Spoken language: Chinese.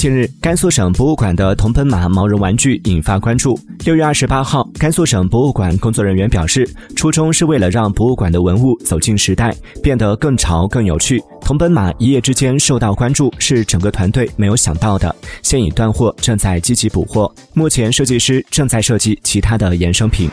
近日甘肃省博物馆的铜奔马毛绒玩具引发关注。六月二十八号甘肃省博物馆工作人员表示初衷是为了让博物馆的文物走进时代变得更潮更有趣。铜奔马一夜之间受到关注是整个团队没有想到的现已断货正在积极补货。目前设计师正在设计其他的衍生品。